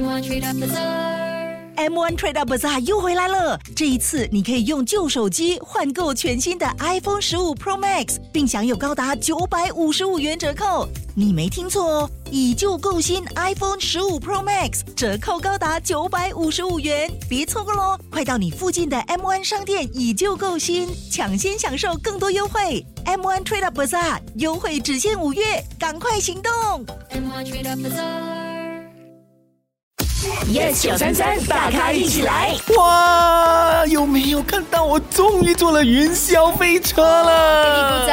M1 Trade Up Bazaar. M1 Trade Up Bazaar 又回来了，这一次你可以用旧手机换购全新的 iPhone 十五 Pro Max，并享有高达九百五十五元折扣。你没听错哦，以旧购新 iPhone 十五 Pro Max 折扣高达九百五十五元，别错过喽！快到你附近的 M1 商店以旧购新，抢先享受更多优惠。M1 Trade Up Bazaar 优惠只限五月，赶快行动！M1 Trade Up Bazaar. Yes 九三三，大咖一起来！哇，有没有看到我终于坐了云霄飞车了？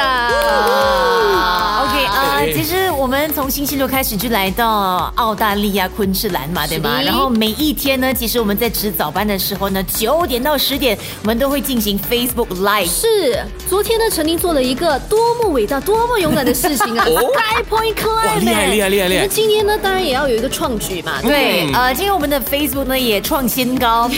从星期六开始就来到澳大利亚昆士兰嘛，对吧？然后每一天呢，其实我们在值早班的时候呢，九点到十点，我们都会进行 Facebook Live。是，昨天呢，陈宁做了一个多么伟大、多么勇敢的事情啊！Sky Point，Climb，厉害厉害厉害厉害那！今天呢，当然也要有一个创举嘛。对，呃，今天我们的 Facebook 呢也创新高 啊！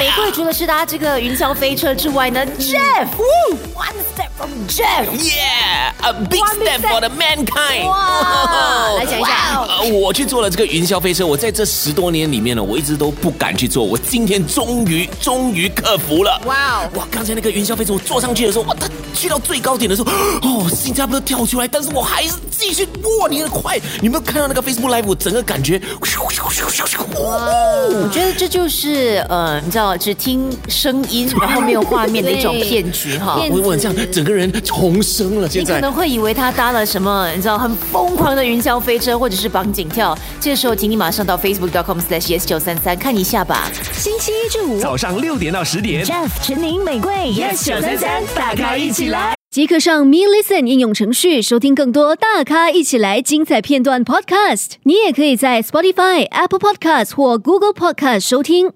玫瑰除了是搭这个云霄飞车之外呢，Jeff，One step from Jeff，Yeah，a big step for the mankind。哇，来讲一下。呃，我去坐了这个云霄飞车，我在这十多年里面呢，我一直都不敢去做，我今天终于终于克服了。哇哦哇！刚才那个云霄飞车，我坐上去的时候，哇，它去到最高点的时候，哦，心差不多跳出来，但是我还是继续哇，你的快，你有没有看到那个 Facebook Live？我整个感觉，我觉得这就是呃，你知道，只听声音然后没有画面的一种骗局哈。我我这样整个人重生了，现在。你可能会以为他搭了什么，你知道很疯狂的云霄飞车，或者是绑紧跳。这个时候，请你马上到 facebook.com/yes 九三三看一下吧。星期一至五早上六点到十点。Jeff、陈宁、玫瑰，yes 九三三，大咖一起来。即刻上 Me Listen 应用程序收听更多大咖一起来精彩片段 Podcast。你也可以在 Spotify、Apple Podcast 或 Google Podcast 收听。